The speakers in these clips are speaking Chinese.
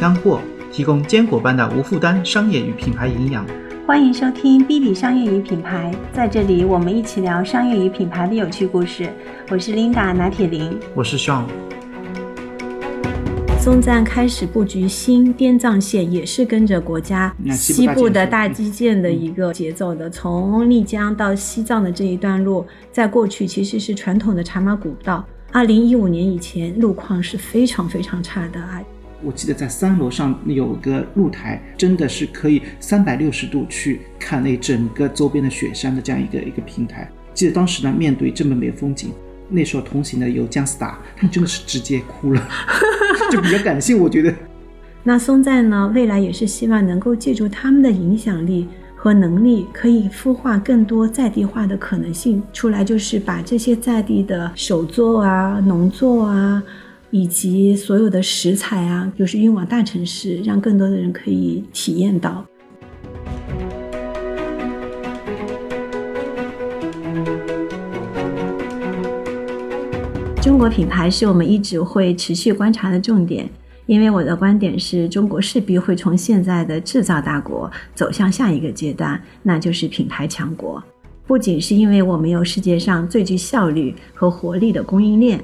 悦、干货，提供坚果般的无负担商业与品牌营养。欢迎收听 B 比商业与品牌，在这里我们一起聊商业与品牌的有趣故事。我是 Linda 拿铁林，我是 Sean。松赞开始布局新滇藏线，也是跟着国家西部的大基建的一个节奏的。从丽江到西藏的这一段路，在过去其实是传统的茶马古道。二零一五年以前，路况是非常非常差的啊。我记得在三楼上有个露台，真的是可以三百六十度去看那整个周边的雪山的这样一个一个平台。记得当时呢，面对这么美风景。那时候同行的有姜思达，他真的是直接哭了，就比较感性，我觉得。那松赞呢，未来也是希望能够借助他们的影响力和能力，可以孵化更多在地化的可能性出来，就是把这些在地的手作啊、农作啊，以及所有的食材啊，就是运往大城市，让更多的人可以体验到。中国品牌是我们一直会持续观察的重点，因为我的观点是中国势必会从现在的制造大国走向下一个阶段，那就是品牌强国。不仅是因为我们有世界上最具效率和活力的供应链，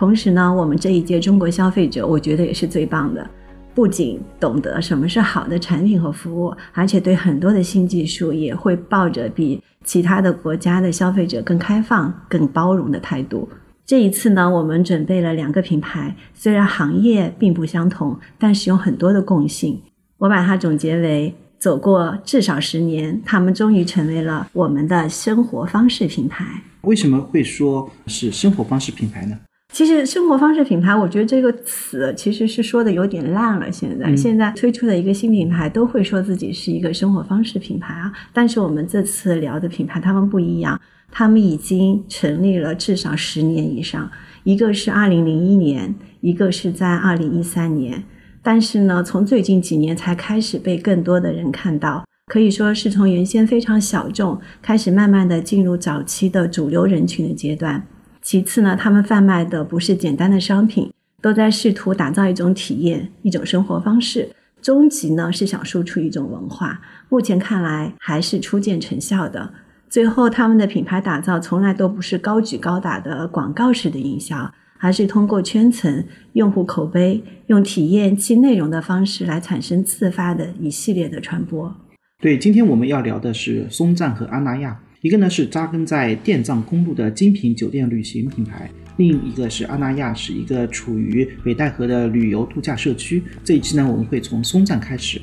同时呢，我们这一届中国消费者，我觉得也是最棒的，不仅懂得什么是好的产品和服务，而且对很多的新技术也会抱着比其他的国家的消费者更开放、更包容的态度。这一次呢，我们准备了两个品牌，虽然行业并不相同，但是有很多的共性。我把它总结为：走过至少十年，他们终于成为了我们的生活方式品牌。为什么会说是生活方式品牌呢？其实“生活方式品牌”，我觉得这个词其实是说的有点烂了。现在，现在推出的一个新品牌都会说自己是一个生活方式品牌啊，但是我们这次聊的品牌，他们不一样。他们已经成立了至少十年以上，一个是二零零一年，一个是在二零一三年。但是呢，从最近几年才开始被更多的人看到，可以说是从原先非常小众，开始慢慢的进入早期的主流人群的阶段。其次呢，他们贩卖的不是简单的商品，都在试图打造一种体验，一种生活方式。终极呢是想输出一种文化。目前看来还是初见成效的。最后，他们的品牌打造从来都不是高举高打的广告式的营销，而是通过圈层、用户口碑、用体验其内容的方式来产生自发的一系列的传播。对，今天我们要聊的是松赞和阿那亚，一个呢是扎根在滇藏公路的精品酒店旅行品牌，另一个是阿那亚，是一个处于北戴河的旅游度假社区。这一期呢，我们会从松赞开始。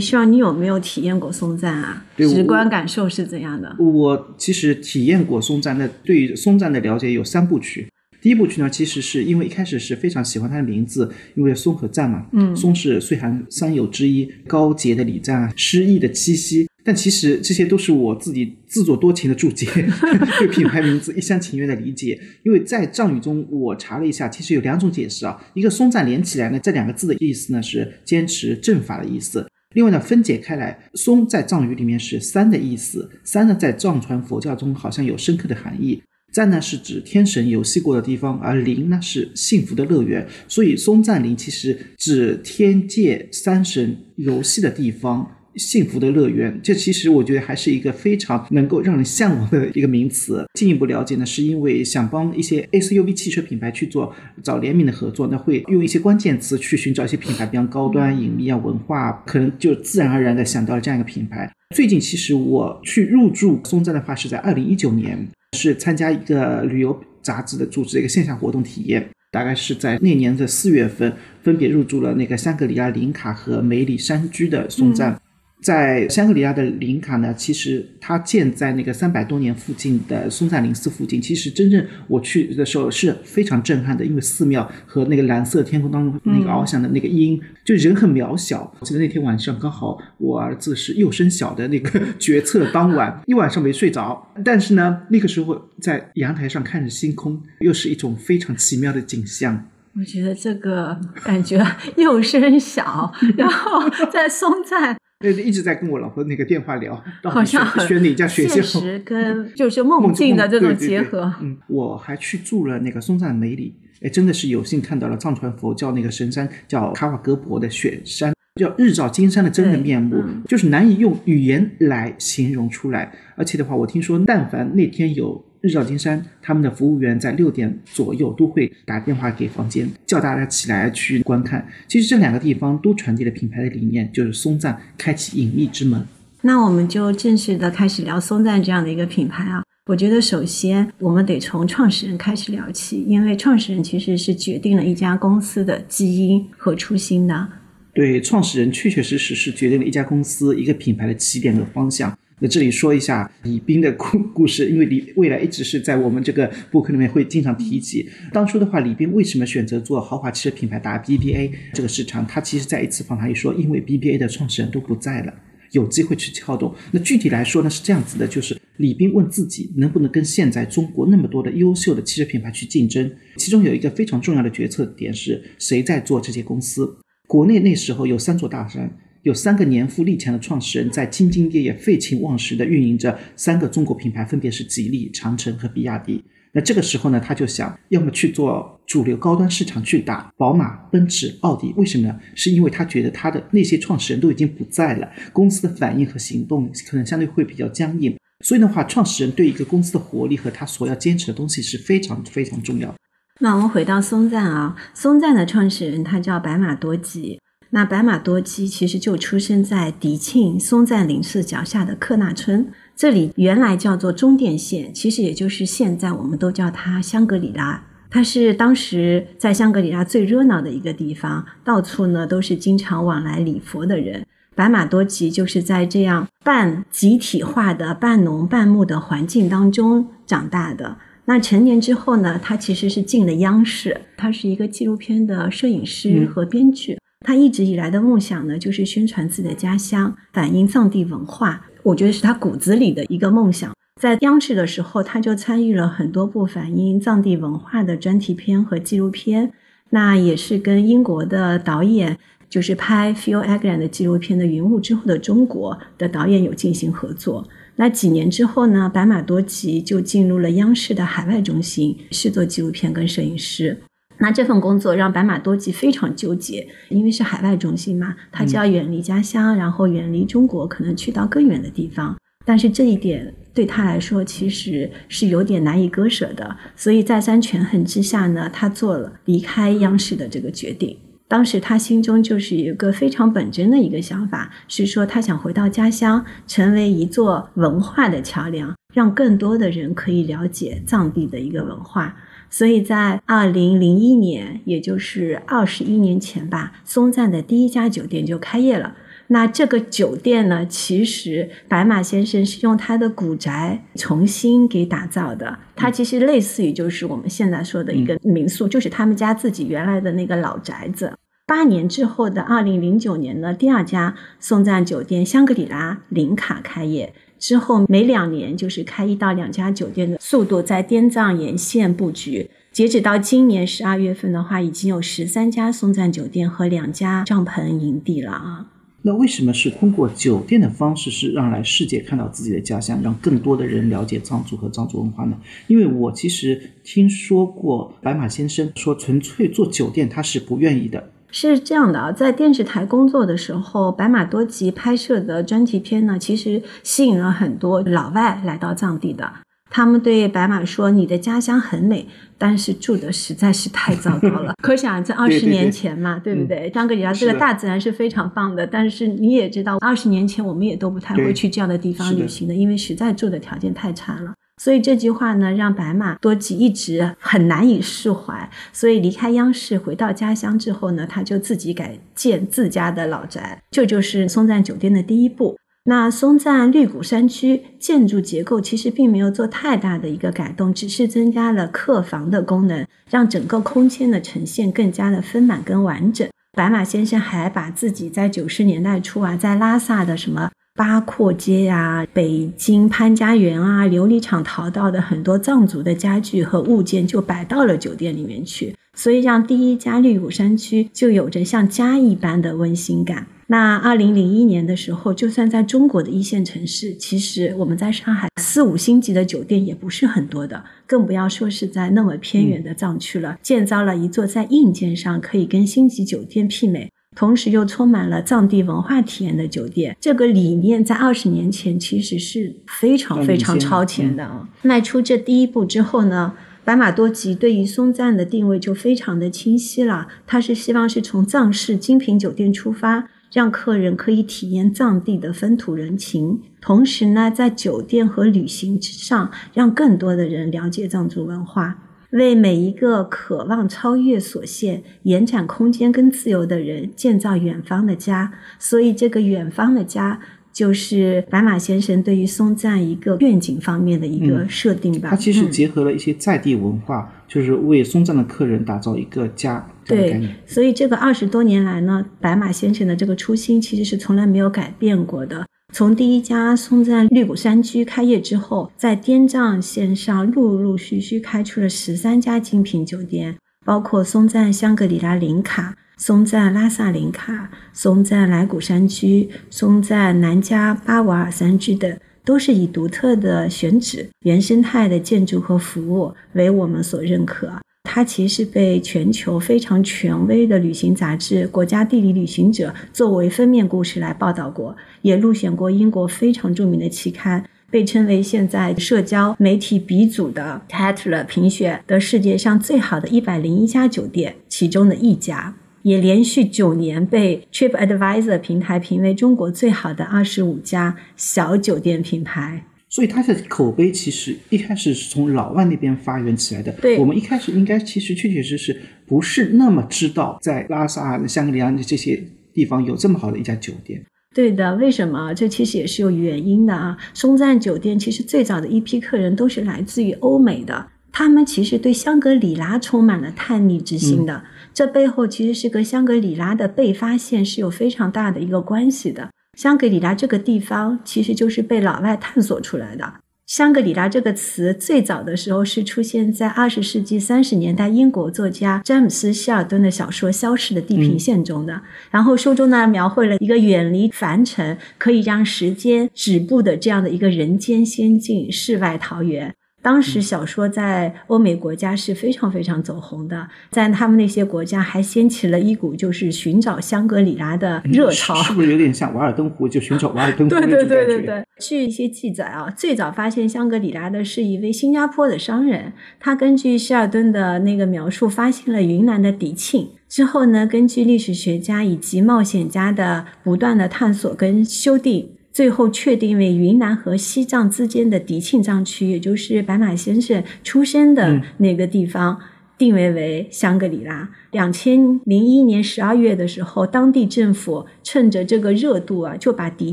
哎，希望你有没有体验过松赞啊？直观感受是怎样的？我其实体验过松赞。那对于松赞的了解有三部曲。第一部曲呢，其实是因为一开始是非常喜欢它的名字，因为松和赞嘛。嗯，松是岁寒三友之一，高洁的礼赞，诗意的七夕。但其实这些都是我自己自作多情的注解，对品牌名字一厢情愿的理解。因为在藏语中，我查了一下，其实有两种解释啊。一个松赞连起来呢，这两个字的意思呢是坚持正法的意思。另外呢，分解开来，松在藏语里面是三的意思，三呢在藏传佛教中好像有深刻的含义。赞呢是指天神游戏过的地方，而灵呢是幸福的乐园，所以松赞林其实指天界三神游戏的地方。幸福的乐园，这其实我觉得还是一个非常能够让人向往的一个名词。进一步了解呢，是因为想帮一些 SUV 汽车品牌去做找联名的合作，那会用一些关键词去寻找一些品牌，比方高端、隐秘啊、文化，可能就自然而然的想到了这样一个品牌。最近其实我去入驻松赞的话，是在二零一九年，是参加一个旅游杂志的组织的一个线下活动体验，大概是在那年的四月份，分别入住了那个香格里拉林卡和梅里山居的松赞。在香格里拉的林卡呢，其实它建在那个三百多年附近的松赞林寺附近。其实真正我去的时候是非常震撼的，因为寺庙和那个蓝色天空当中那个翱翔的那个鹰，就人很渺小。我记得那天晚上刚好我儿子是幼升小的那个决策当晚，一晚上没睡着。但是呢，那个时候在阳台上看着星空，又是一种非常奇妙的景象。我觉得这个感觉幼升小，然后在松赞。呃，一直在跟我老婆那个电话聊，好像选哪家学校，现实 跟就是梦境的这种结合。嗯，我还去住了那个松赞梅里，哎，真的是有幸看到了藏传佛教那个神山叫卡瓦格博的雪山，叫日照金山的真人面目，就是难以用语言来形容出来。而且的话，我听说，但凡那天有。日照金山，他们的服务员在六点左右都会打电话给房间，叫大家起来去观看。其实这两个地方都传递了品牌的理念，就是松赞开启隐秘之门。那我们就正式的开始聊松赞这样的一个品牌啊。我觉得首先我们得从创始人开始聊起，因为创始人其实是决定了一家公司的基因和初心的。对，创始人确确实实是决定了一家公司一个品牌的起点和方向。那这里说一下李斌的故故事，因为李未来一直是在我们这个博客里面会经常提及。当初的话，李斌为什么选择做豪华汽车品牌打 BBA 这个市场？他其实在一次访谈里说，因为 BBA 的创始人都不在了，有机会去撬动。那具体来说呢，是这样子的，就是李斌问自己能不能跟现在中国那么多的优秀的汽车品牌去竞争。其中有一个非常重要的决策点是，谁在做这些公司？国内那时候有三座大山。有三个年富力强的创始人在兢兢业业、废寝忘食地运营着三个中国品牌，分别是吉利、长城和比亚迪。那这个时候呢，他就想要么去做主流高端市场去打宝马、奔驰、奥迪。为什么呢？是因为他觉得他的那些创始人都已经不在了，公司的反应和行动可能相对会比较僵硬。所以的话，创始人对一个公司的活力和他所要坚持的东西是非常非常重要。那我们回到松赞啊，松赞的创始人他叫白马多吉。那白马多吉其实就出生在迪庆松赞林寺脚下的克纳村，这里原来叫做中甸县，其实也就是现在我们都叫它香格里拉。它是当时在香格里拉最热闹的一个地方，到处呢都是经常往来礼佛的人。白马多吉就是在这样半集体化的半农半牧的环境当中长大的。那成年之后呢，他其实是进了央视，他是一个纪录片的摄影师和编剧。他一直以来的梦想呢，就是宣传自己的家乡，反映藏地文化。我觉得是他骨子里的一个梦想。在央视的时候，他就参与了很多部反映藏地文化的专题片和纪录片。那也是跟英国的导演，就是拍 Phil Agland 的纪录片的《云雾之后的中国》的导演有进行合作。那几年之后呢，白马多吉就进入了央视的海外中心，是做纪录片跟摄影师。那这份工作让白马多吉非常纠结，因为是海外中心嘛，他就要远离家乡，然后远离中国，可能去到更远的地方。但是这一点对他来说其实是有点难以割舍的，所以再三权衡之下呢，他做了离开央视的这个决定。当时他心中就是一个非常本真的一个想法，是说他想回到家乡，成为一座文化的桥梁，让更多的人可以了解藏地的一个文化。所以在二零零一年，也就是二十一年前吧，松赞的第一家酒店就开业了。那这个酒店呢，其实白马先生是用他的古宅重新给打造的。它其实类似于就是我们现在说的一个民宿，就是他们家自己原来的那个老宅子。八年之后的二零零九年呢，第二家松赞酒店香格里拉林卡开业。之后每两年就是开一到两家酒店的速度，在滇藏沿线布局。截止到今年十二月份的话，已经有十三家松赞酒店和两家帐篷营地了啊。那为什么是通过酒店的方式，是让来世界看到自己的家乡，让更多的人了解藏族和藏族文化呢？因为我其实听说过白马先生说，纯粹做酒店他是不愿意的。是这样的啊，在电视台工作的时候，白马多吉拍摄的专题片呢，其实吸引了很多老外来到藏地的。他们对白马说：“你的家乡很美，但是住的实在是太糟糕了。”可想在二十年前嘛，对不对？香格里拉这个大自然是非常棒的，但是你也知道，二十年前我们也都不太会去这样的地方旅行的，因为实在住的条件太差了。所以这句话呢，让白马多吉一直很难以释怀。所以离开央视回到家乡之后呢，他就自己改建自家的老宅，这就是松赞酒店的第一步。那松赞绿谷山区建筑结构其实并没有做太大的一个改动，只是增加了客房的功能，让整个空间的呈现更加的丰满跟完整。白马先生还把自己在九十年代初啊，在拉萨的什么八廓街呀、北京潘家园啊、琉璃厂淘到的很多藏族的家具和物件就摆到了酒店里面去，所以让第一家绿谷山区就有着像家一般的温馨感。那二零零一年的时候，就算在中国的一线城市，其实我们在上海四五星级的酒店也不是很多的，更不要说是在那么偏远的藏区了。建造了一座在硬件上可以跟星级酒店媲美。同时又充满了藏地文化体验的酒店，这个理念在二十年前其实是非常非常超前的啊！迈出这第一步之后呢，白马多吉对于松赞的定位就非常的清晰了。他是希望是从藏式精品酒店出发，让客人可以体验藏地的风土人情，同时呢，在酒店和旅行之上，让更多的人了解藏族文化。为每一个渴望超越所限、延展空间跟自由的人建造远方的家，所以这个远方的家就是白马先生对于松赞一个愿景方面的一个设定吧。他其实结合了一些在地文化，就是为松赞的客人打造一个家。对，所以这个二十多年来呢，白马先生的这个初心其实是从来没有改变过的。从第一家松赞绿谷山居开业之后，在滇藏线上陆陆续续开出了十三家精品酒店，包括松赞香格里拉林卡、松赞拉萨林卡、松赞来古山居、松赞南迦巴瓦尔山居等，都是以独特的选址、原生态的建筑和服务为我们所认可。它其实被全球非常权威的旅行杂志《国家地理旅行者》作为封面故事来报道过，也入选过英国非常著名的期刊，被称为现在社交媒体鼻祖的 Tatler 评选的世界上最好的一百零一家酒店其中的一家，也连续九年被 TripAdvisor 平台评为中国最好的二十五家小酒店品牌。所以它的口碑其实一开始是从老外那边发源起来的。对，我们一开始应该其实确确实实不是那么知道，在拉萨、香格里拉这些地方有这么好的一家酒店。对的，为什么？这其实也是有原因的啊。松赞酒店其实最早的一批客人都是来自于欧美的，他们其实对香格里拉充满了探秘之心的。这背后其实是跟香格里拉的被发现是有非常大的一个关系的。香格里拉这个地方其实就是被老外探索出来的。香格里拉这个词最早的时候是出现在二十世纪三十年代英国作家詹姆斯·希尔顿的小说《消失的地平线》中的。然后书中呢描绘了一个远离凡尘、可以让时间止步的这样的一个人间仙境——世外桃源。当时小说在欧美国家是非常非常走红的，在他们那些国家还掀起了一股就是寻找香格里拉的热潮，是不是有点像瓦尔登湖就寻找瓦尔登湖对对对对对。据一些记载啊，最早发现香格里拉的是一位新加坡的商人，他根据希尔顿的那个描述发现了云南的迪庆，之后呢，根据历史学家以及冒险家的不断的探索跟修订。最后确定为云南和西藏之间的迪庆藏区，也就是白马先生出生的那个地方，定位为香格里拉。两千零一年十二月的时候，当地政府趁着这个热度啊，就把迪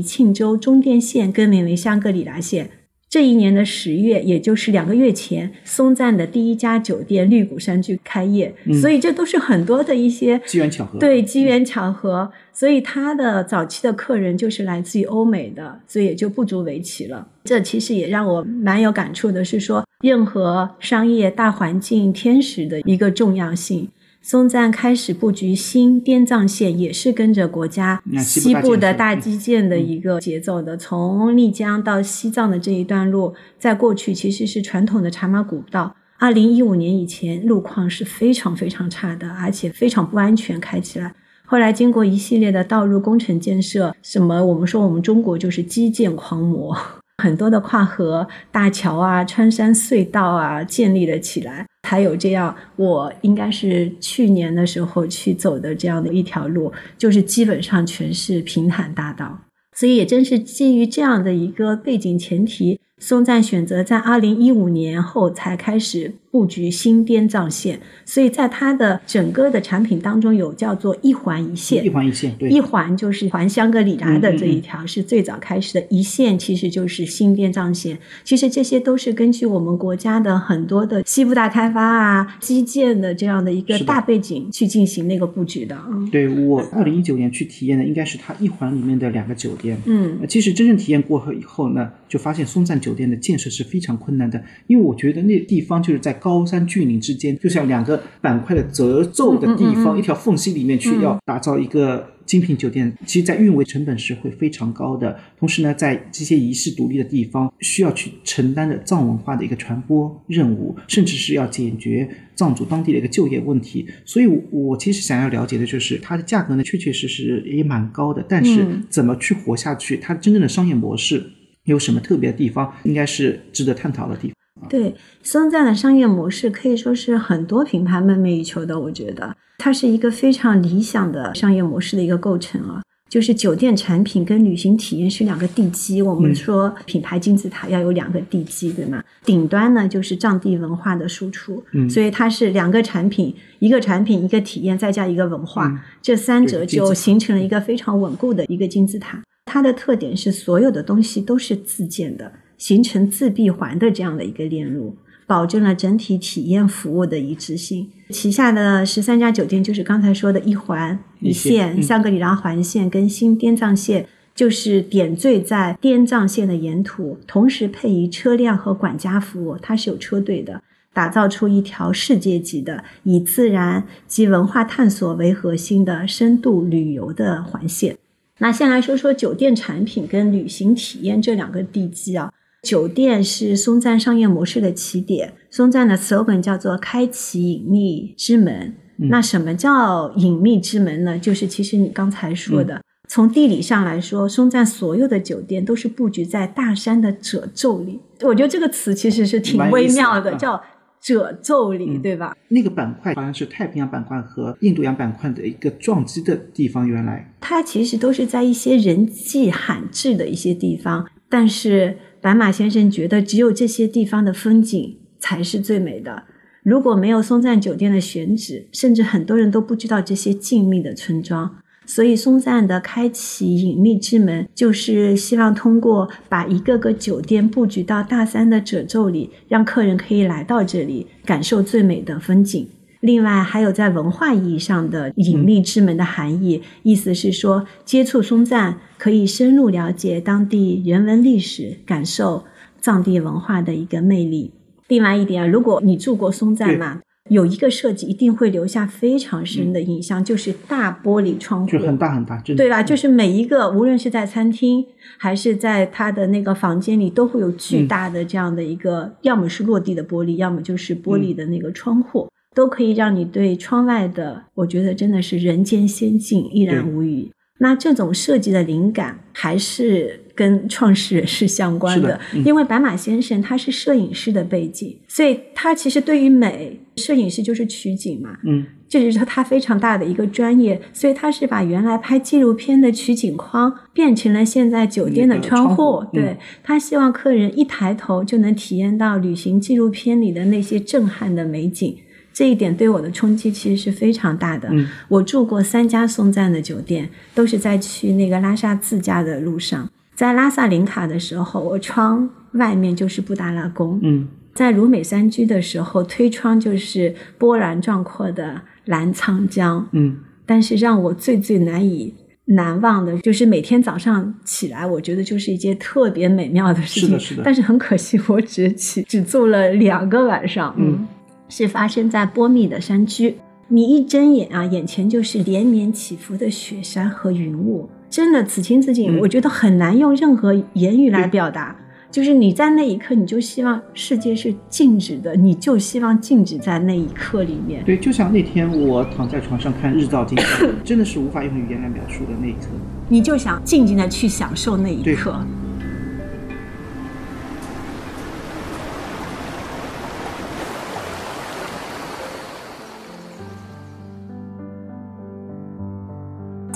庆州中甸县更名为香格里拉县。这一年的十月，也就是两个月前，松赞的第一家酒店绿谷山居开业，所以这都是很多的一些机缘巧合。对，机缘巧合，所以他的早期的客人就是来自于欧美的，所以也就不足为奇了。这其实也让我蛮有感触的，是说任何商业大环境天时的一个重要性。松赞开始布局新滇藏线，也是跟着国家西部的大基建的一个节奏的。从丽江到西藏的这一段路，在过去其实是传统的茶马古道。二零一五年以前，路况是非常非常差的，而且非常不安全，开起来。后来经过一系列的道路工程建设，什么我们说我们中国就是基建狂魔，很多的跨河大桥啊、穿山隧道啊建立了起来。才有这样，我应该是去年的时候去走的这样的一条路，就是基本上全是平坦大道。所以也正是基于这样的一个背景前提，松赞选择在二零一五年后才开始布局新滇藏线，所以在它的整个的产品当中有叫做一环一线，一环一线，对，一环就是环香格里拉的这一条是最早开始的，一线其实就是新滇藏线。其实这些都是根据我们国家的很多的西部大开发啊、基建的这样的一个大背景去进行那个布局的。嗯，对我二零一九年去体验的应该是它一环里面的两个酒店。嗯，其实真正体验过后以后呢，就发现松赞酒店的建设是非常困难的，因为我觉得那地方就是在高山峻岭之间，就像两个板块的褶皱的地方，一条缝隙里面去要打造一个。精品酒店，其实在运维成本是会非常高的。同时呢，在这些遗世独立的地方，需要去承担的藏文化的一个传播任务，甚至是要解决藏族当地的一个就业问题。所以，我其实想要了解的就是它的价格呢，确确实实也蛮高的。但是，怎么去活下去？它真正的商业模式有什么特别的地方？应该是值得探讨的地方。对，松赞的商业模式可以说是很多品牌梦寐以求的。我觉得它是一个非常理想的商业模式的一个构成啊，就是酒店产品跟旅行体验是两个地基。我们说品牌金字塔要有两个地基，对吗？顶端呢就是藏地文化的输出，所以它是两个产品，一个产品一个体验，再加一个文化，这三者就形成了一个非常稳固的一个金字塔。它的特点是所有的东西都是自建的。形成自闭环的这样的一个链路，保证了整体体验服务的一致性。旗下的十三家酒店就是刚才说的一环一线，香格里拉环线跟新滇藏线，就是点缀在滇藏线的沿途，同时配以车辆和管家服务，它是有车队的，打造出一条世界级的以自然及文化探索为核心的深度旅游的环线。那先来说说酒店产品跟旅行体验这两个地基啊。酒店是松赞商业模式的起点，松赞的 slogan 叫做“开启隐秘之门”。那什么叫隐秘之门呢？就是其实你刚才说的，从地理上来说，松赞所有的酒店都是布局在大山的褶皱里。我觉得这个词其实是挺微妙的，叫褶皱里，对吧？那个板块好像是太平洋板块和印度洋板块的一个撞击的地方。原来它其实都是在一些人迹罕至的一些地方，但是。白马先生觉得，只有这些地方的风景才是最美的。如果没有松赞酒店的选址，甚至很多人都不知道这些静谧的村庄。所以，松赞的开启隐秘之门，就是希望通过把一个个酒店布局到大山的褶皱里，让客人可以来到这里，感受最美的风景。另外，还有在文化意义上的隐秘之门的含义，意思是说，接触松赞可以深入了解当地人文历史，感受藏地文化的一个魅力。另外一点，如果你住过松赞嘛，有一个设计一定会留下非常深的印象，就是大玻璃窗户，就很大很大，对吧？就是每一个，无论是在餐厅还是在他的那个房间里，都会有巨大的这样的一个，要么是落地的玻璃，要么就是玻璃的那个窗户。都可以让你对窗外的，我觉得真的是人间仙境一览无余。那这种设计的灵感还是跟创始人是相关的，因为白马先生他是摄影师的背景，所以他其实对于美，摄影师就是取景嘛，嗯，这就是他非常大的一个专业，所以他是把原来拍纪录片的取景框变成了现在酒店的窗户，对他希望客人一抬头就能体验到旅行纪录片里的那些震撼的美景。这一点对我的冲击其实是非常大的。我住过三家松赞的酒店，都是在去那个拉萨自驾的路上。在拉萨林卡的时候，我窗外面就是布达拉宫；嗯在如美山居的时候，推窗就是波澜壮阔的澜沧江。嗯，但是让我最最难以难忘的就是每天早上起来，我觉得就是一件特别美妙的事情。是的，是的。但是很可惜，我只起只住了两个晚上。嗯。是发生在波密的山区，你一睁眼啊，眼前就是连绵起伏的雪山和云雾，真的此情此景，我觉得很难用任何言语来表达。就是你在那一刻，你就希望世界是静止的，你就希望静止在那一刻里面。对，就像那天我躺在床上看日照金山，真的是无法用语言来描述的那一刻。你就想静静的去享受那一刻。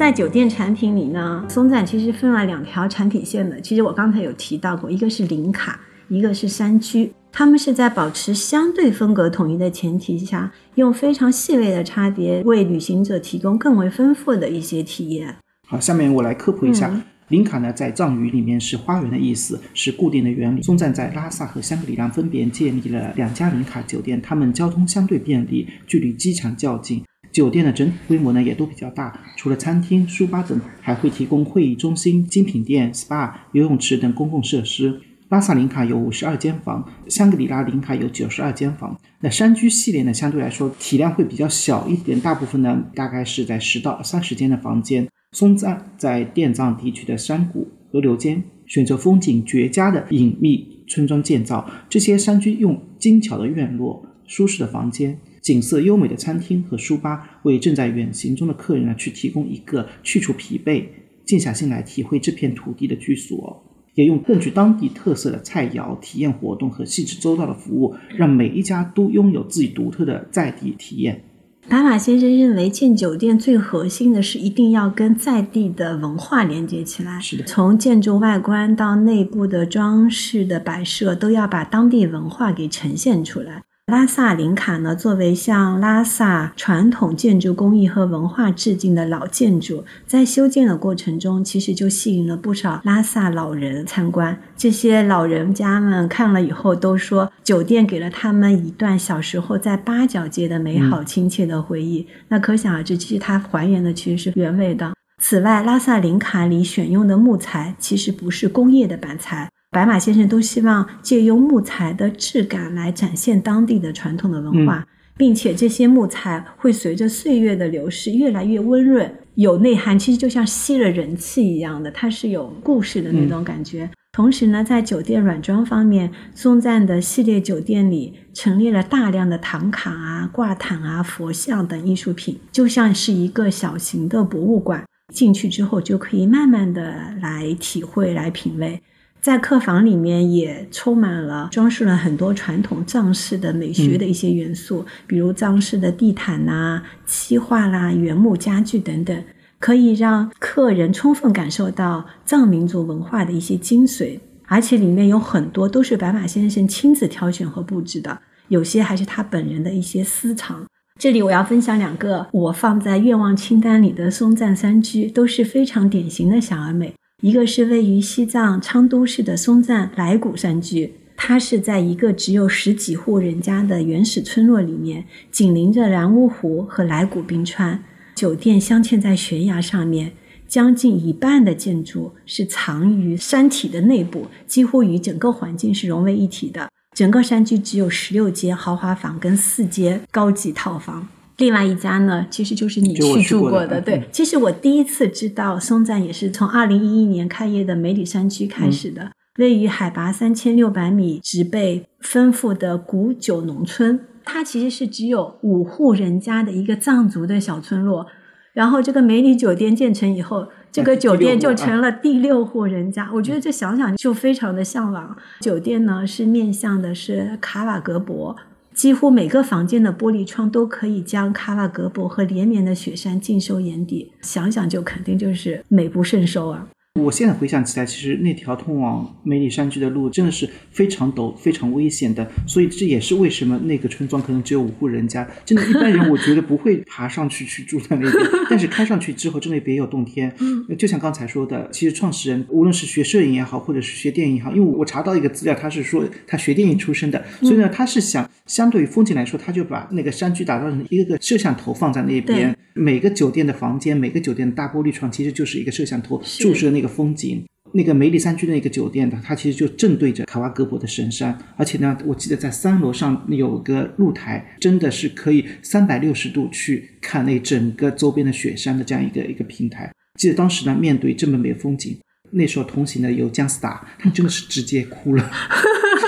在酒店产品里呢，松赞其实分了两条产品线的。其实我刚才有提到过，一个是零卡，一个是山居。他们是在保持相对风格统一的前提下，用非常细微的差别为旅行者提供更为丰富的一些体验。好，下面我来科普一下，林卡呢在藏语里面是花园的意思，是固定的原理。松赞在拉萨和香格里拉分别建立了两家林卡酒店，他们交通相对便利，距离机场较近。酒店的整体规模呢也都比较大，除了餐厅、书吧等，还会提供会议中心、精品店、SPA、游泳池等公共设施。拉萨林卡有五十二间房，香格里拉林卡有九十二间房。那山居系列呢，相对来说体量会比较小一点，大部分呢大概是在十到三十间的房间。松赞在滇藏地区的山谷、河流间，选择风景绝佳的隐秘村庄建造。这些山居用精巧的院落、舒适的房间、景色优美的餐厅和书吧，为正在远行中的客人呢去提供一个去除疲惫、静下心来体会这片土地的居所。也用更具当地特色的菜肴、体验活动和细致周到的服务，让每一家都拥有自己独特的在地体验。白马先生认为，建酒店最核心的是一定要跟在地的文化连接起来。是的，从建筑外观到内部的装饰的摆设，都要把当地文化给呈现出来。拉萨林卡呢，作为向拉萨传统建筑工艺和文化致敬的老建筑，在修建的过程中，其实就吸引了不少拉萨老人参观。这些老人家们看了以后都说，酒店给了他们一段小时候在八角街的美好亲切的回忆。那可想而知，其实它还原的其实是原味的。此外，拉萨林卡里选用的木材其实不是工业的板材。白马先生都希望借用木材的质感来展现当地的传统的文化，并且这些木材会随着岁月的流逝越来越温润、有内涵，其实就像吸了人气一样的，它是有故事的那种感觉。同时呢，在酒店软装方面，松赞的系列酒店里陈列了大量的唐卡啊、挂毯啊、佛像等艺术品，就像是一个小型的博物馆。进去之后就可以慢慢的来体会、来品味。在客房里面也充满了装饰了很多传统藏式的美学的一些元素，比如藏式的地毯呐、漆画啦、原木家具等等，可以让客人充分感受到藏民族文化的一些精髓。而且里面有很多都是白马先生亲自挑选和布置的，有些还是他本人的一些私藏。这里我要分享两个我放在愿望清单里的松赞三居，都是非常典型的小而美。一个是位于西藏昌都市的松赞来古山居，它是在一个只有十几户人家的原始村落里面，紧邻着然乌湖和来古冰川。酒店镶嵌在悬崖上面，将近一半的建筑是藏于山体的内部，几乎与整个环境是融为一体的。整个山居只有十六间豪华房跟四间高级套房。另外一家呢，其实就是你去住过的。对，其实我第一次知道松赞也是从二零一一年开业的梅里山区开始的，位于海拔三千六百米、植被丰富的古酒农村。它其实是只有五户人家的一个藏族的小村落。然后这个梅里酒店建成以后，这个酒店就成了第六户人家。我觉得这想想就非常的向往。酒店呢是面向的是卡瓦格博。几乎每个房间的玻璃窗都可以将卡拉格博和连绵的雪山尽收眼底，想想就肯定就是美不胜收啊。我现在回想起来，其实那条通往梅里山居的路真的是非常陡、非常危险的，所以这也是为什么那个村庄可能只有五户人家。真的，一般人我觉得不会爬上去去住在那边，但是开上去之后，真的别有洞天。嗯，就像刚才说的，其实创始人无论是学摄影也好，或者是学电影也好，因为我查到一个资料，他是说他学电影出身的，所以呢，他是想相对于风景来说，他就把那个山居打造成一个个摄像头放在那边。每个酒店的房间，每个酒店的大玻璃窗，其实就是一个摄像头，注射那一个风景。那个梅里山区的那个酒店呢，它其实就正对着卡瓦格博的神山，而且呢，我记得在三楼上有个露台，真的是可以三百六十度去看那整个周边的雪山的这样一个一个平台。记得当时呢，面对这么美的风景。那时候同行的有姜斯达，他们真的是直接哭了，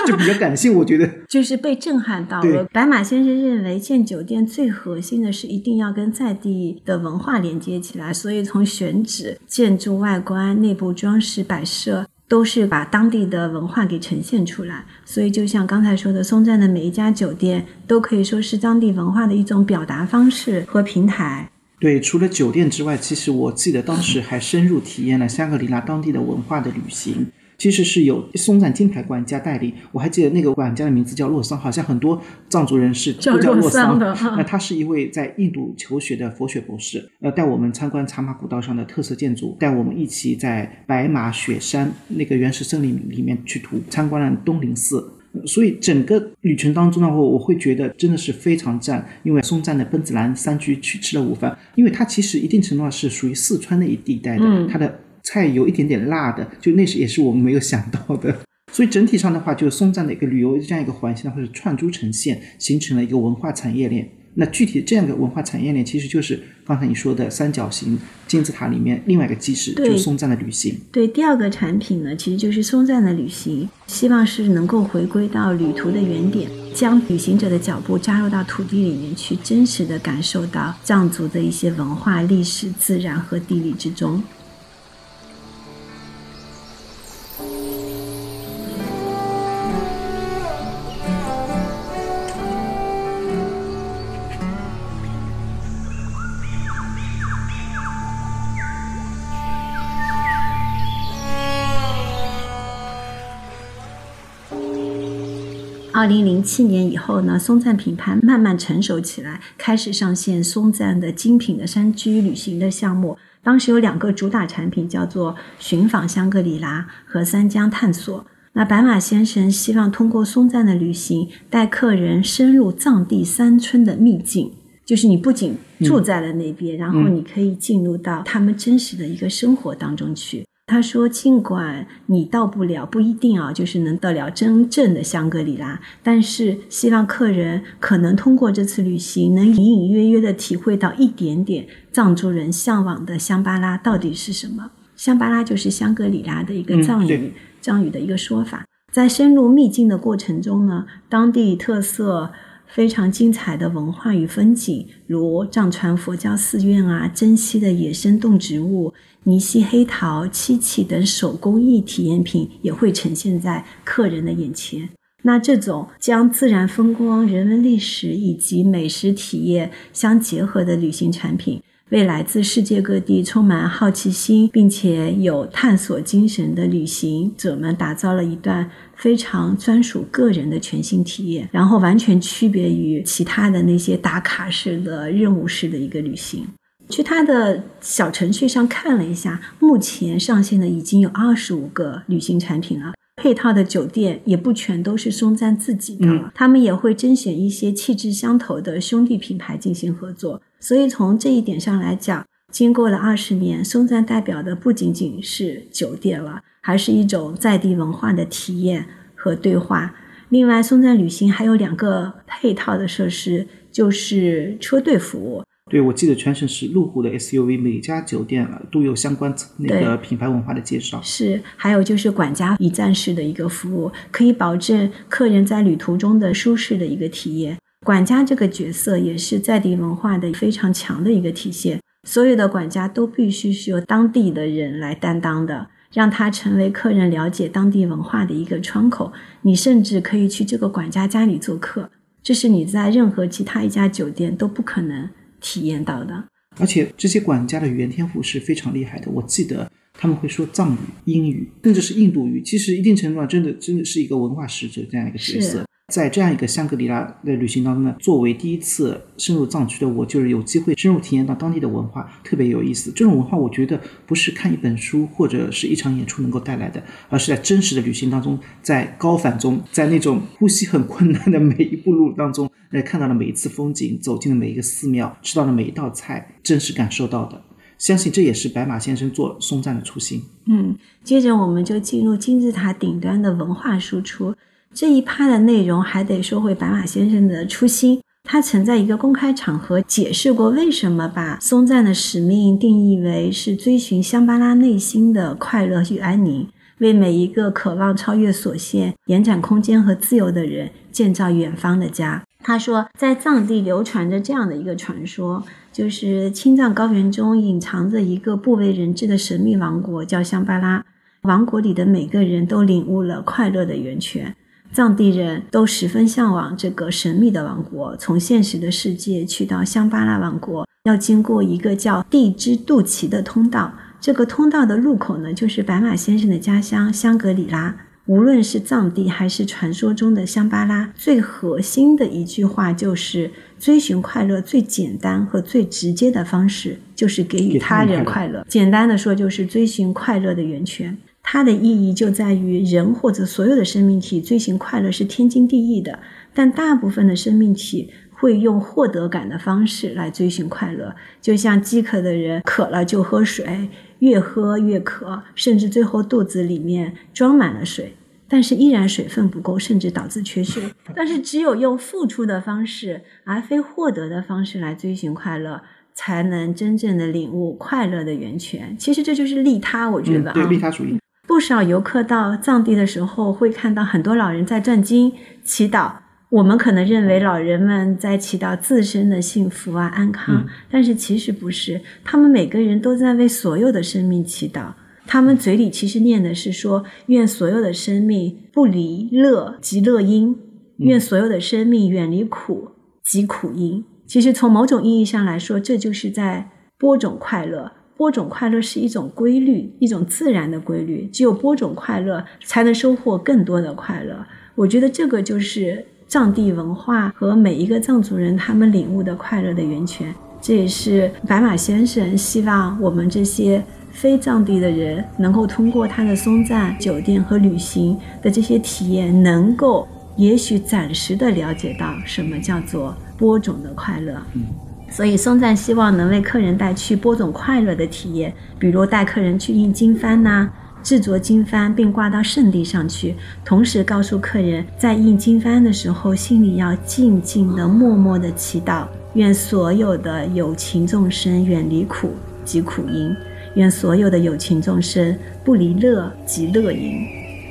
就比较感性，我觉得 就是被震撼到了。白马先生认为建酒店最核心的是一定要跟在地的文化连接起来，所以从选址、建筑外观、内部装饰、摆设，都是把当地的文化给呈现出来。所以就像刚才说的，松赞的每一家酒店都可以说是当地文化的一种表达方式和平台。对，除了酒店之外，其实我记得当时还深入体验了香格里拉当地的文化的旅行。其实是有松赞金牌管家代理。我还记得那个管家的名字叫洛桑，好像很多藏族人是都叫洛桑的。那他是一位在印度求学的佛学博士，呃，带我们参观茶马古道上的特色建筑，带我们一起在白马雪山那个原始森林里面去图参观了东林寺。所以整个旅程当中呢，我我会觉得真的是非常赞，因为松赞的奔子栏山居去吃了午饭，因为它其实一定程度上是属于四川那一地带的，它的菜有一点点辣的，就那是也是我们没有想到的。所以整体上的话，就是松赞的一个旅游这样一个环境呢，或者串珠呈现，形成了一个文化产业链。那具体这样的文化产业链，其实就是刚才你说的三角形金字塔里面另外一个基石，就是松赞的旅行。对，第二个产品呢，其实就是松赞的旅行，希望是能够回归到旅途的原点，将旅行者的脚步扎入到土地里面去，真实的感受到藏族的一些文化、历史、自然和地理之中。二零零七年以后呢，松赞品牌慢慢成熟起来，开始上线松赞的精品的山居旅行的项目。当时有两个主打产品，叫做寻访香格里拉和三江探索。那白马先生希望通过松赞的旅行，带客人深入藏地山村的秘境，就是你不仅住在了那边，然后你可以进入到他们真实的一个生活当中去。他说：“尽管你到不了，不一定啊，就是能到了真正的香格里拉，但是希望客人可能通过这次旅行，能隐隐约约的体会到一点点藏族人向往的香巴拉到底是什么。香巴拉就是香格里拉的一个藏语，藏语的一个说法。在深入秘境的过程中呢，当地特色。”非常精彩的文化与风景，如藏传佛教寺院啊，珍稀的野生动植物、尼西黑桃、漆器等手工艺体验品也会呈现在客人的眼前。那这种将自然风光、人文历史以及美食体验相结合的旅行产品。为来自世界各地充满好奇心并且有探索精神的旅行者们打造了一段非常专属个人的全新体验，然后完全区别于其他的那些打卡式的任务式的一个旅行。去他的小程序上看了一下，目前上线的已经有二十五个旅行产品了。配套的酒店也不全都是松赞自己的，他们也会甄选一些气质相投的兄弟品牌进行合作。所以从这一点上来讲，经过了二十年，松赞代表的不仅仅是酒店了，还是一种在地文化的体验和对话。另外，松赞旅行还有两个配套的设施，就是车队服务。对，我记得全省是路虎的 SUV 每家酒店都有相关那个品牌文化的介绍。是，还有就是管家一站式的一个服务，可以保证客人在旅途中的舒适的一个体验。管家这个角色也是在地文化的非常强的一个体现。所有的管家都必须是由当地的人来担当的，让他成为客人了解当地文化的一个窗口。你甚至可以去这个管家家里做客，这是你在任何其他一家酒店都不可能。体验到的，而且这些管家的语言天赋是非常厉害的。我记得他们会说藏语、英语，甚至是印度语。其实一定程度上，真的真的是一个文化使者这样一个角色。在这样一个香格里拉的旅行当中呢，作为第一次深入藏区的我，就是有机会深入体验到当地的文化，特别有意思。这种文化，我觉得不是看一本书或者是一场演出能够带来的，而是在真实的旅行当中，在高反中，在那种呼吸很困难的每一步路当中，来，看到了每一次风景，走进了每一个寺庙，吃到了每一道菜，真实感受到的。相信这也是白马先生做松赞的初心。嗯，接着我们就进入金字塔顶端的文化输出。这一趴的内容还得说回白马先生的初心。他曾在一个公开场合解释过，为什么把松赞的使命定义为是追寻香巴拉内心的快乐与安宁，为每一个渴望超越所限、延展空间和自由的人建造远方的家。他说，在藏地流传着这样的一个传说，就是青藏高原中隐藏着一个不为人知的神秘王国，叫香巴拉。王国里的每个人都领悟了快乐的源泉。藏地人都十分向往这个神秘的王国。从现实的世界去到香巴拉王国，要经过一个叫地之肚脐的通道。这个通道的入口呢，就是白马先生的家乡香格里拉。无论是藏地还是传说中的香巴拉，最核心的一句话就是：追寻快乐最简单和最直接的方式，就是给予他人快乐。简单的说，就是追寻快乐的源泉。它的意义就在于，人或者所有的生命体追寻快乐是天经地义的，但大部分的生命体会用获得感的方式来追寻快乐，就像饥渴的人渴了就喝水。越喝越渴，甚至最后肚子里面装满了水，但是依然水分不够，甚至导致缺水。但是只有用付出的方式，而非获得的方式来追寻快乐，才能真正的领悟快乐的源泉。其实这就是利他，我觉得对利他主义。不少游客到藏地的时候，会看到很多老人在转经祈祷。我们可能认为老人们在祈祷自身的幸福啊、安康，但是其实不是，他们每个人都在为所有的生命祈祷。他们嘴里其实念的是说：愿所有的生命不离乐即乐因，愿所有的生命远离苦即苦因。其实从某种意义上来说，这就是在播种快乐。播种快乐是一种规律，一种自然的规律。只有播种快乐，才能收获更多的快乐。我觉得这个就是。藏地文化和每一个藏族人他们领悟的快乐的源泉，这也是白马先生希望我们这些非藏地的人能够通过他的松赞酒店和旅行的这些体验，能够也许暂时的了解到什么叫做播种的快乐。所以松赞希望能为客人带去播种快乐的体验，比如带客人去印经幡呐。制作经幡并挂到圣地上去，同时告诉客人，在印经幡的时候，心里要静静的、默默的祈祷，愿所有的有情众生远离苦及苦因，愿所有的有情众生不离乐及乐因。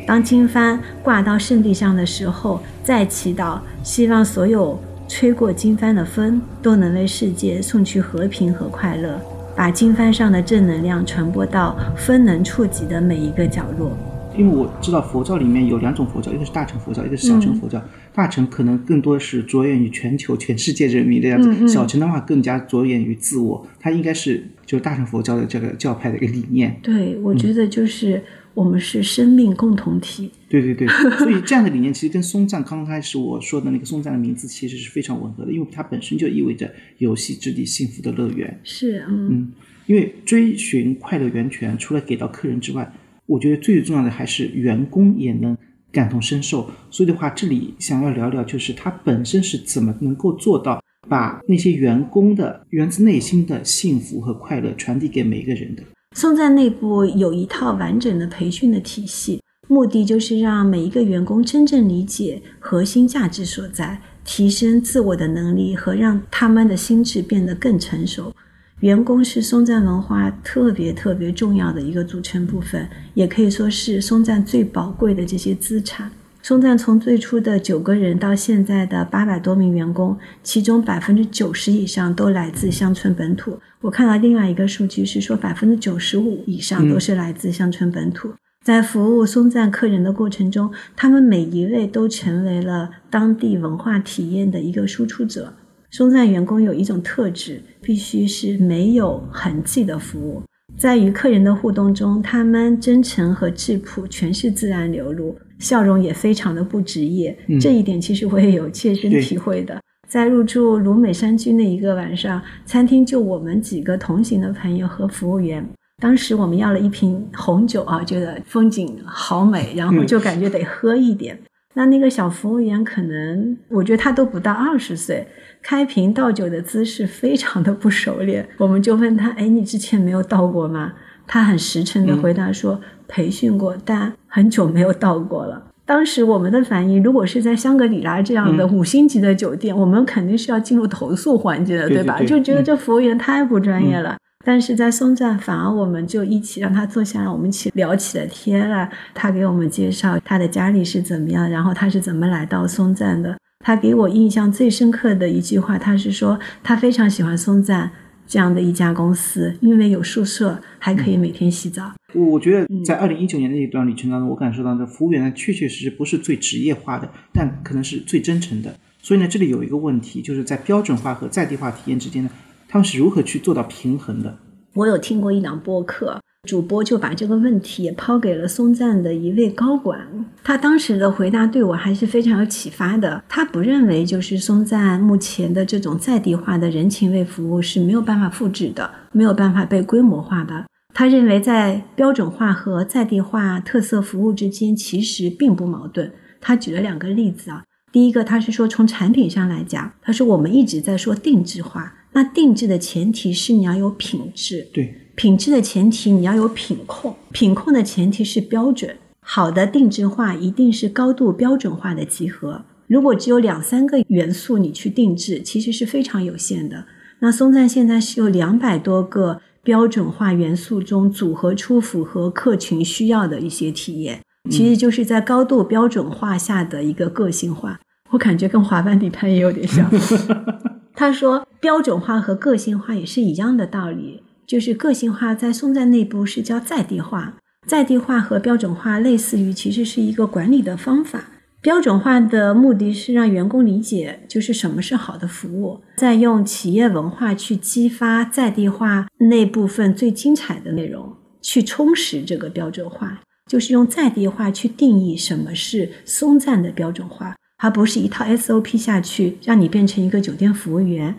当经幡挂到圣地上的时候，再祈祷，希望所有吹过经幡的风都能为世界送去和平和快乐。把经幡上的正能量传播到风能触及的每一个角落。因为我知道佛教里面有两种佛教，一个是大乘佛教，一个是小乘佛教。大乘可能更多是着眼于全球、全世界人民的样子，小乘的话更加着眼于自我。它应该是就是大乘佛教的这个教派的一个理念。对，我觉得就是。我们是生命共同体。对对对，所以这样的理念其实跟松赞刚开始我说的那个松赞的名字其实是非常吻合的，因为它本身就意味着游戏之地、幸福的乐园。是，嗯，因为追寻快乐源泉，除了给到客人之外，我觉得最重要的还是员工也能感同身受。所以的话，这里想要聊聊，就是他本身是怎么能够做到把那些员工的源自内心的幸福和快乐传递给每一个人的。松赞内部有一套完整的培训的体系，目的就是让每一个员工真正理解核心价值所在，提升自我的能力和让他们的心智变得更成熟。员工是松赞文化特别特别重要的一个组成部分，也可以说是松赞最宝贵的这些资产。松赞从最初的九个人到现在的八百多名员工，其中百分之九十以上都来自乡村本土。我看到另外一个数据是说，百分之九十五以上都是来自乡村本土。在服务松赞客人的过程中，他们每一位都成为了当地文化体验的一个输出者。松赞员工有一种特质，必须是没有痕迹的服务。在与客人的互动中，他们真诚和质朴全是自然流露。笑容也非常的不职业，这一点其实我也有切身体会的。在入住鲁美山居那一个晚上，餐厅就我们几个同行的朋友和服务员。当时我们要了一瓶红酒啊，觉得风景好美，然后就感觉得喝一点。那那个小服务员可能，我觉得他都不到二十岁，开瓶倒酒的姿势非常的不熟练。我们就问他：“哎，你之前没有倒过吗？”他很实诚的回答说：“培训过，但很久没有倒过了。”当时我们的反应，如果是在香格里拉这样的五星级的酒店，我们肯定是要进入投诉环节的，对吧？就觉得这服务员太不专业了。但是在松赞，反而我们就一起让他坐下来，我们一起聊起了天了。他给我们介绍他的家里是怎么样，然后他是怎么来到松赞的。他给我印象最深刻的一句话，他是说他非常喜欢松赞。这样的一家公司，因为有宿舍，还可以每天洗澡。我我觉得在二零一九年那一段旅程当中，我感受到的服务员呢，确确实实不是最职业化的，但可能是最真诚的。所以呢，这里有一个问题，就是在标准化和在地化体验之间呢，他们是如何去做到平衡的？我有听过一档播客，主播就把这个问题也抛给了松赞的一位高管，他当时的回答对我还是非常有启发的。他不认为就是松赞目前的这种在地化的人情味服务是没有办法复制的，没有办法被规模化的。他认为在标准化和在地化特色服务之间其实并不矛盾。他举了两个例子啊，第一个他是说从产品上来讲，他说我们一直在说定制化，那定制的前提是你要有品质，对。品质的前提，你要有品控；品控的前提是标准。好的定制化一定是高度标准化的集合。如果只有两三个元素你去定制，其实是非常有限的。那松赞现在是有两百多个标准化元素中组合出符合客群需要的一些体验，其实就是在高度标准化下的一个个性化。我感觉跟滑板底盘也有点像。他说，标准化和个性化也是一样的道理。就是个性化，在松赞内部是叫在地化。在地化和标准化类似于，其实是一个管理的方法。标准化的目的是让员工理解，就是什么是好的服务，再用企业文化去激发在地化那部分最精彩的内容，去充实这个标准化。就是用在地化去定义什么是松赞的标准化，而不是一套 SOP 下去让你变成一个酒店服务员。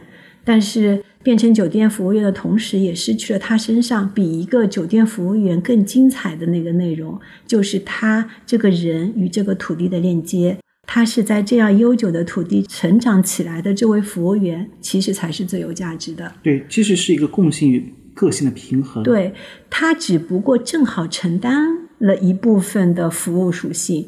但是变成酒店服务员的同时，也失去了他身上比一个酒店服务员更精彩的那个内容，就是他这个人与这个土地的链接。他是在这样悠久的土地成长起来的这位服务员，其实才是最有价值的。对，其实是一个共性与个性的平衡。对他只不过正好承担了一部分的服务属性。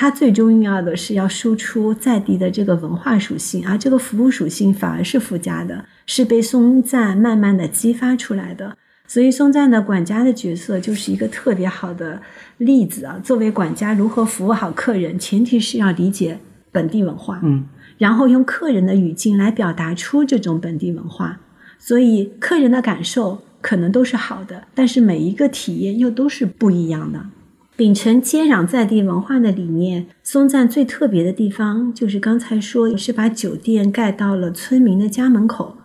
它最重要的是要输出在地的这个文化属性，而这个服务属性反而是附加的，是被松赞慢慢的激发出来的。所以松赞的管家的角色就是一个特别好的例子啊。作为管家，如何服务好客人，前提是要理解本地文化，嗯，然后用客人的语境来表达出这种本地文化。所以客人的感受可能都是好的，但是每一个体验又都是不一样的。秉承接壤在地文化的理念，松赞最特别的地方就是刚才说是把酒店盖到了村民的家门口，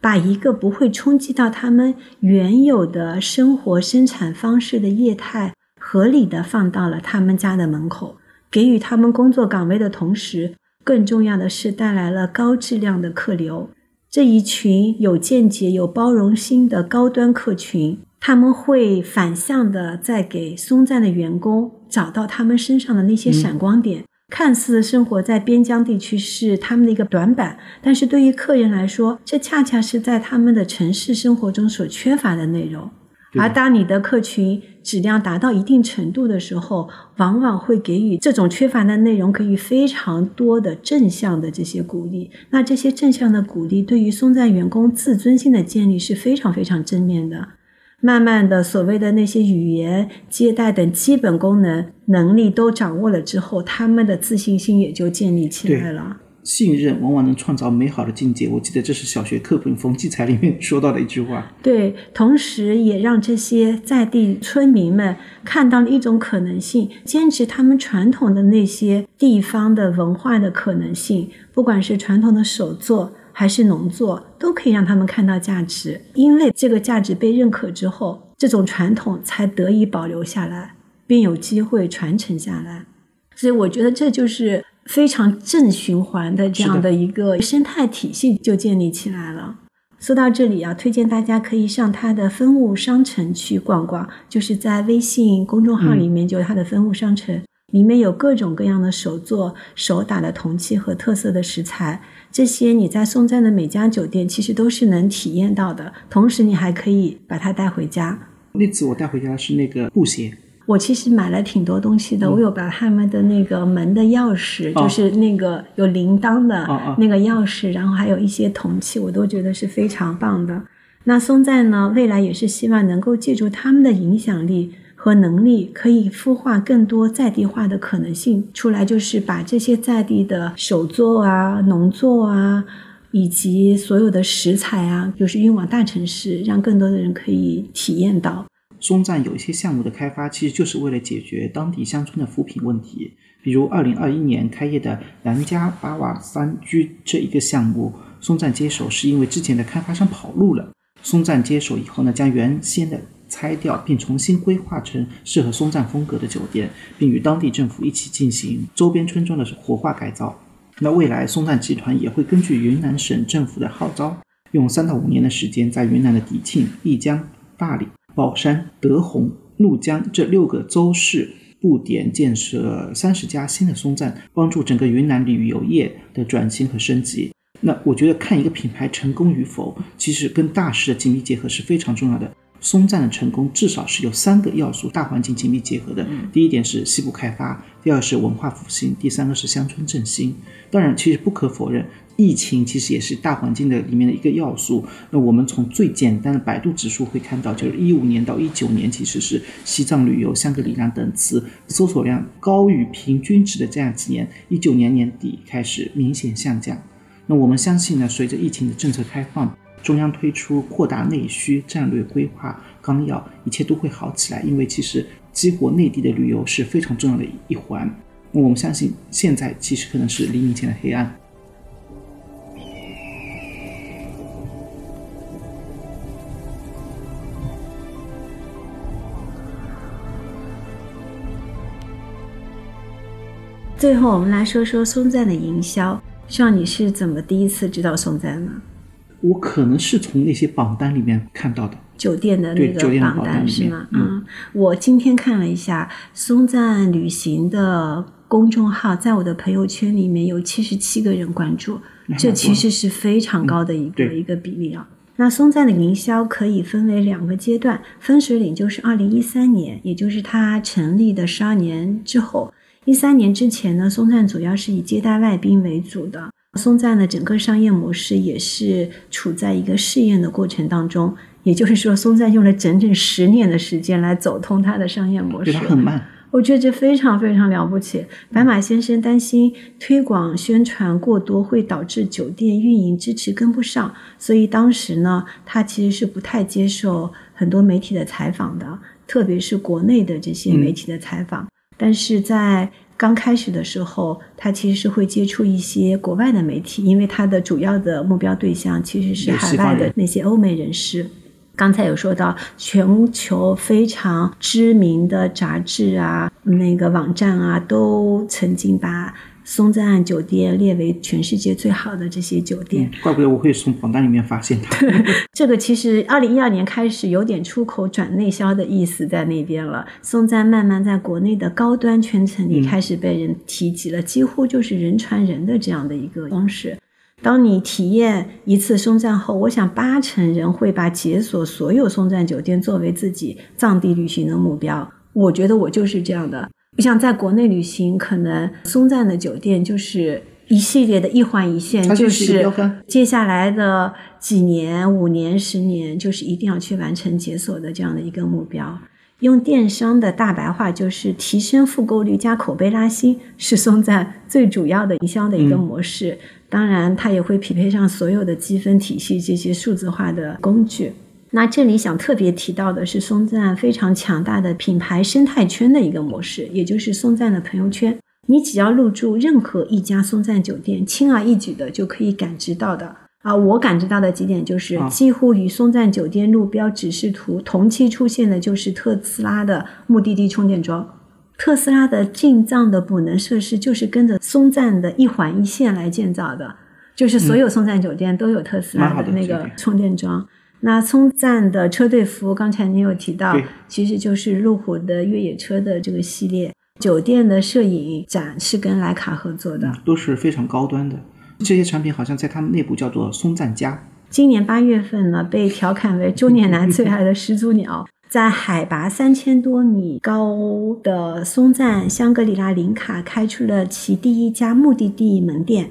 把一个不会冲击到他们原有的生活生产方式的业态合理的放到了他们家的门口，给予他们工作岗位的同时，更重要的是带来了高质量的客流。这一群有见解、有包容心的高端客群。他们会反向的在给松赞的员工找到他们身上的那些闪光点。看似生活在边疆地区是他们的一个短板，但是对于客人来说，这恰恰是在他们的城市生活中所缺乏的内容。而当你的客群质量达到一定程度的时候，往往会给予这种缺乏的内容给予非常多的正向的这些鼓励。那这些正向的鼓励对于松赞员工自尊心的建立是非常非常正面的。慢慢的，所谓的那些语言、接待等基本功能能力都掌握了之后，他们的自信心也就建立起来了。信任往往能创造美好的境界。我记得这是小学课本《冯骥才》里面说到的一句话。对，同时也让这些在地村民们看到了一种可能性，坚持他们传统的那些地方的文化的可能性，不管是传统的手作。还是农作都可以让他们看到价值，因为这个价值被认可之后，这种传统才得以保留下来，并有机会传承下来。所以我觉得这就是非常正循环的这样的一个生态体系就建立起来了。说到这里啊，推荐大家可以上它的分物商城去逛逛，就是在微信公众号里面就有它的分物商城。里面有各种各样的手作、手打的铜器和特色的食材，这些你在松赞的每家酒店其实都是能体验到的。同时，你还可以把它带回家。那次我带回家是那个布鞋。我其实买了挺多东西的，我有把他们的那个门的钥匙，就是那个有铃铛的那个钥匙，然后还有一些铜器，我都觉得是非常棒的。那松赞呢，未来也是希望能够借助他们的影响力。和能力可以孵化更多在地化的可能性出来，就是把这些在地的手作啊、农作啊，以及所有的食材啊，就是运往大城市，让更多的人可以体验到。松赞有一些项目的开发，其实就是为了解决当地乡村的扶贫问题。比如二零二一年开业的南迦巴瓦山居这一个项目，松赞接手是因为之前的开发商跑路了。松赞接手以后呢，将原先的拆掉，并重新规划成适合松赞风格的酒店，并与当地政府一起进行周边村庄的活化改造。那未来松赞集团也会根据云南省政府的号召，用三到五年的时间，在云南的迪庆、丽江、大理、保山、德宏、怒江这六个州市布点建设三十家新的松赞，帮助整个云南旅游业的转型和升级。那我觉得看一个品牌成功与否，其实跟大势的紧密结合是非常重要的。松赞的成功至少是有三个要素大环境紧密结合的。第一点是西部开发，第二是文化复兴，第三个是乡村振兴。当然，其实不可否认，疫情其实也是大环境的里面的一个要素。那我们从最简单的百度指数会看到，就是一五年到一九年，其实是西藏旅游、香格里拉等词搜索量高于平均值的这样几年。一九年年底开始明显下降。那我们相信呢，随着疫情的政策开放。中央推出扩大内需战略规划纲要，一切都会好起来。因为其实激活内地的旅游是非常重要的一环。我们相信，现在其实可能是黎明前的黑暗。最后，我们来说说松赞的营销。像你是怎么第一次知道松赞呢？我可能是从那些榜单里面看到的，酒店的那个榜单是吗？嗯，我今天看了一下松赞旅行的公众号，在我的朋友圈里面有七十七个人关注，这其实是非常高的一个一个比例啊。那松赞的营销可以分为两个阶段，分水岭就是二零一三年，也就是它成立的十二年之后。一三年之前呢，松赞主要是以接待外宾为主的。松赞的整个商业模式也是处在一个试验的过程当中，也就是说，松赞用了整整十年的时间来走通他的商业模式。很慢，我觉得这非常非常了不起。白马先生担心推广宣传过多会导致酒店运营支持跟不上，所以当时呢，他其实是不太接受很多媒体的采访的，特别是国内的这些媒体的采访。但是在刚开始的时候，他其实是会接触一些国外的媒体，因为他的主要的目标对象其实是海外的那些欧美人士。刚才有说到，全球非常知名的杂志啊、那个网站啊，都曾经把。松赞酒店列为全世界最好的这些酒店，怪不得我会从榜单里面发现它。这个其实二零一二年开始有点出口转内销的意思在那边了。松赞慢慢在国内的高端圈层里开始被人提及了，几乎就是人传人的这样的一个方式。当你体验一次松赞后，我想八成人会把解锁所有松赞酒店作为自己藏地旅行的目标。我觉得我就是这样的。像在国内旅行，可能松赞的酒店就是一系列的一环一线，就是接下来的几年、五年、十年，就是一定要去完成解锁的这样的一个目标。用电商的大白话，就是提升复购率加口碑拉新，是松赞最主要的营销的一个模式。当然，它也会匹配上所有的积分体系这些数字化的工具。那这里想特别提到的是松赞非常强大的品牌生态圈的一个模式，也就是松赞的朋友圈。你只要入住任何一家松赞酒店，轻而易举的就可以感知到的啊。我感知到的几点就是，几乎与松赞酒店路标指示图同期出现的就是特斯拉的目的地充电桩。特斯拉的进藏的补能设施就是跟着松赞的一环一线来建造的，就是所有松赞酒店都有特斯拉的那个充电桩。那松赞的车队服务，刚才您有提到，其实就是路虎的越野车的这个系列。酒店的摄影展是跟徕卡合作的，都是非常高端的。这些产品好像在他们内部叫做松赞家。今年八月份呢，被调侃为中年男最爱的始祖鸟，在海拔三千多米高的松赞香格里拉林卡开出了其第一家目的地门店。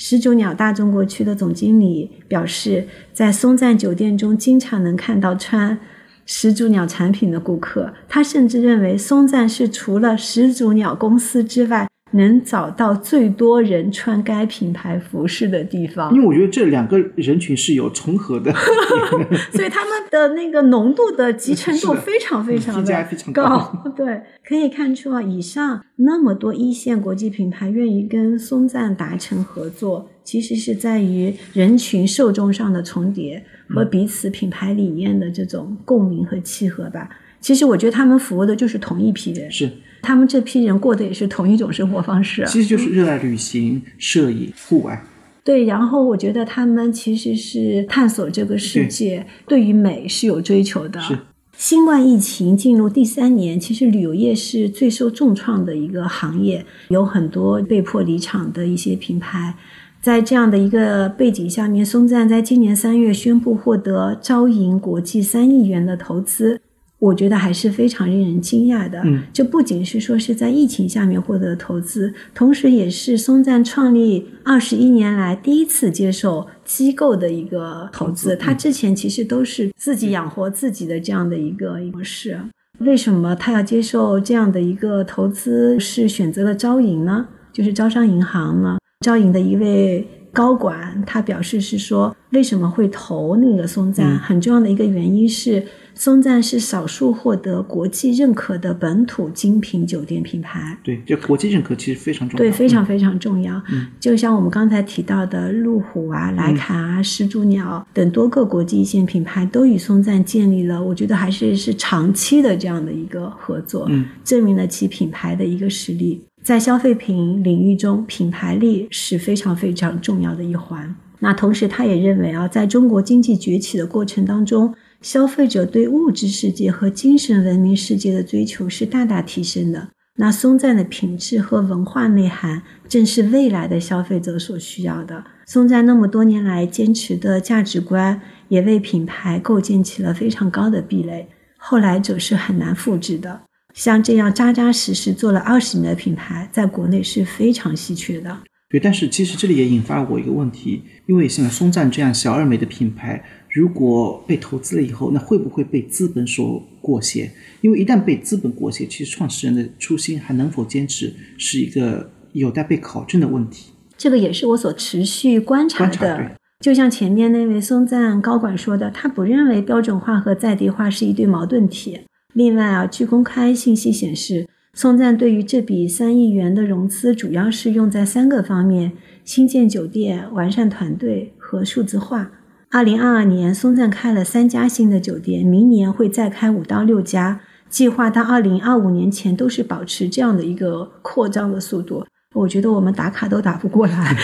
始祖鸟大中国区的总经理表示，在松赞酒店中经常能看到穿始祖鸟产品的顾客。他甚至认为，松赞是除了始祖鸟公司之外能找到最多人穿该品牌服饰的地方。因为我觉得这两个人群是有重合的，所以他们的那个浓度的集成度非常非常的高。对，可以看出啊，以上那么多一线国际品牌愿意跟松赞达成合作，其实是在于人群受众上的重叠和彼此品牌理念的这种共鸣和契合吧。其实我觉得他们服务的就是同一批人，是他们这批人过的也是同一种生活方式，其实就是热爱旅行、摄影、户外。对，然后我觉得他们其实是探索这个世界，对于美是有追求的。是新冠疫情进入第三年，其实旅游业是最受重创的一个行业，有很多被迫离场的一些品牌。在这样的一个背景下面，松赞在今年三月宣布获得招银国际三亿元的投资。我觉得还是非常令人惊讶的。嗯，这不仅是说是在疫情下面获得投资，同时也是松赞创立二十一年来第一次接受机构的一个投资。他之前其实都是自己养活自己的这样的一个模式。为什么他要接受这样的一个投资？是选择了招银呢？就是招商银行呢？招银的一位高管他表示是说，为什么会投那个松赞？很重要的一个原因是。松赞是少数获得国际认可的本土精品酒店品牌。对，这国际认可其实非常重要。对，非常非常重要。嗯，就像我们刚才提到的路虎啊、莱卡啊、始祖鸟等多个国际一线品牌，都与松赞建立了，我觉得还是是长期的这样的一个合作。嗯，证明了其品牌的一个实力。在消费品领域中，品牌力是非常非常重要的一环。那同时，他也认为啊，在中国经济崛起的过程当中。消费者对物质世界和精神文明世界的追求是大大提升的。那松赞的品质和文化内涵，正是未来的消费者所需要的。松赞那么多年来坚持的价值观，也为品牌构建起了非常高的壁垒，后来者是很难复制的。像这样扎扎实实做了二十年的品牌，在国内是非常稀缺的。对，但是其实这里也引发我一个问题，因为像松赞这样小而美的品牌。如果被投资了以后，那会不会被资本所裹挟？因为一旦被资本裹挟，其实创始人的初心还能否坚持，是一个有待被考证的问题。这个也是我所持续观察的。就像前面那位松赞高管说的，他不认为标准化和在地化是一对矛盾体。另外啊，据公开信息显示，松赞对于这笔三亿元的融资，主要是用在三个方面：新建酒店、完善团队和数字化。二零二二年，松赞开了三家新的酒店，明年会再开五到六家，计划到二零二五年前都是保持这样的一个扩张的速度。我觉得我们打卡都打不过来。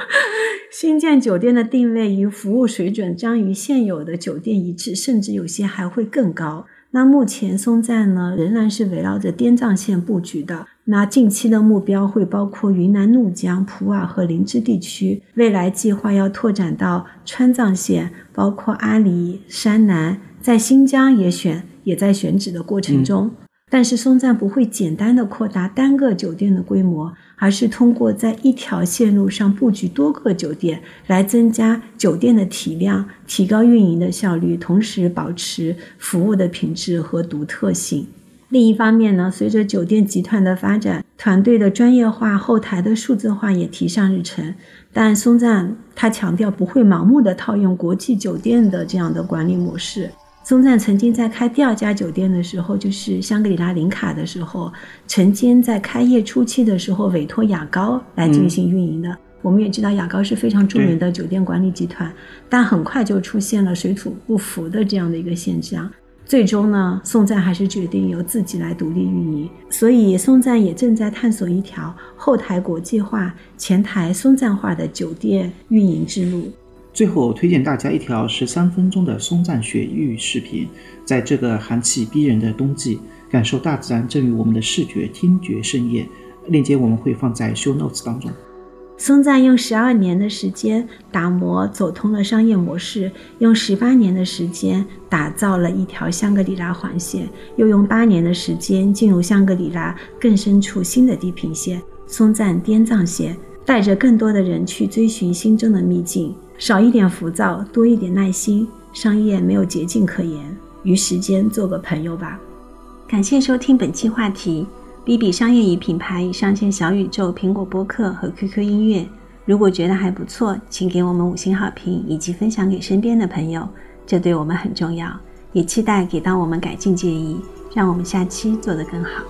新建酒店的定位与服务水准将与现有的酒店一致，甚至有些还会更高。那目前松赞呢，仍然是围绕着滇藏线布局的。那近期的目标会包括云南怒江、普洱和林芝地区，未来计划要拓展到川藏线，包括阿里、山南，在新疆也选也在选址的过程中。但是松赞不会简单的扩大单个酒店的规模，而是通过在一条线路上布局多个酒店，来增加酒店的体量，提高运营的效率，同时保持服务的品质和独特性。另一方面呢，随着酒店集团的发展，团队的专业化、后台的数字化也提上日程。但松赞他强调不会盲目的套用国际酒店的这样的管理模式。松赞曾经在开第二家酒店的时候，就是香格里拉林卡的时候，曾经在开业初期的时候委托雅高来进行运营的。我们也知道雅高是非常著名的酒店管理集团，但很快就出现了水土不服的这样的一个现象。最终呢，松赞还是决定由自己来独立运营，所以松赞也正在探索一条后台国际化、前台松赞化的酒店运营之路。最后推荐大家一条十三分钟的松赞雪域视频，在这个寒气逼人的冬季，感受大自然赠予我们的视觉、听觉盛宴。链接我们会放在 show notes 当中。松赞用十二年的时间打磨走通了商业模式，用十八年的时间打造了一条香格里拉环线，又用八年的时间进入香格里拉更深处新的地平线——松赞滇藏线，带着更多的人去追寻心中的秘境，少一点浮躁，多一点耐心。商业没有捷径可言，与时间做个朋友吧。感谢收听本期话题。B B 商业与品牌已上线小宇宙、苹果播客和 QQ 音乐。如果觉得还不错，请给我们五星好评以及分享给身边的朋友，这对我们很重要。也期待给到我们改进建议，让我们下期做得更好。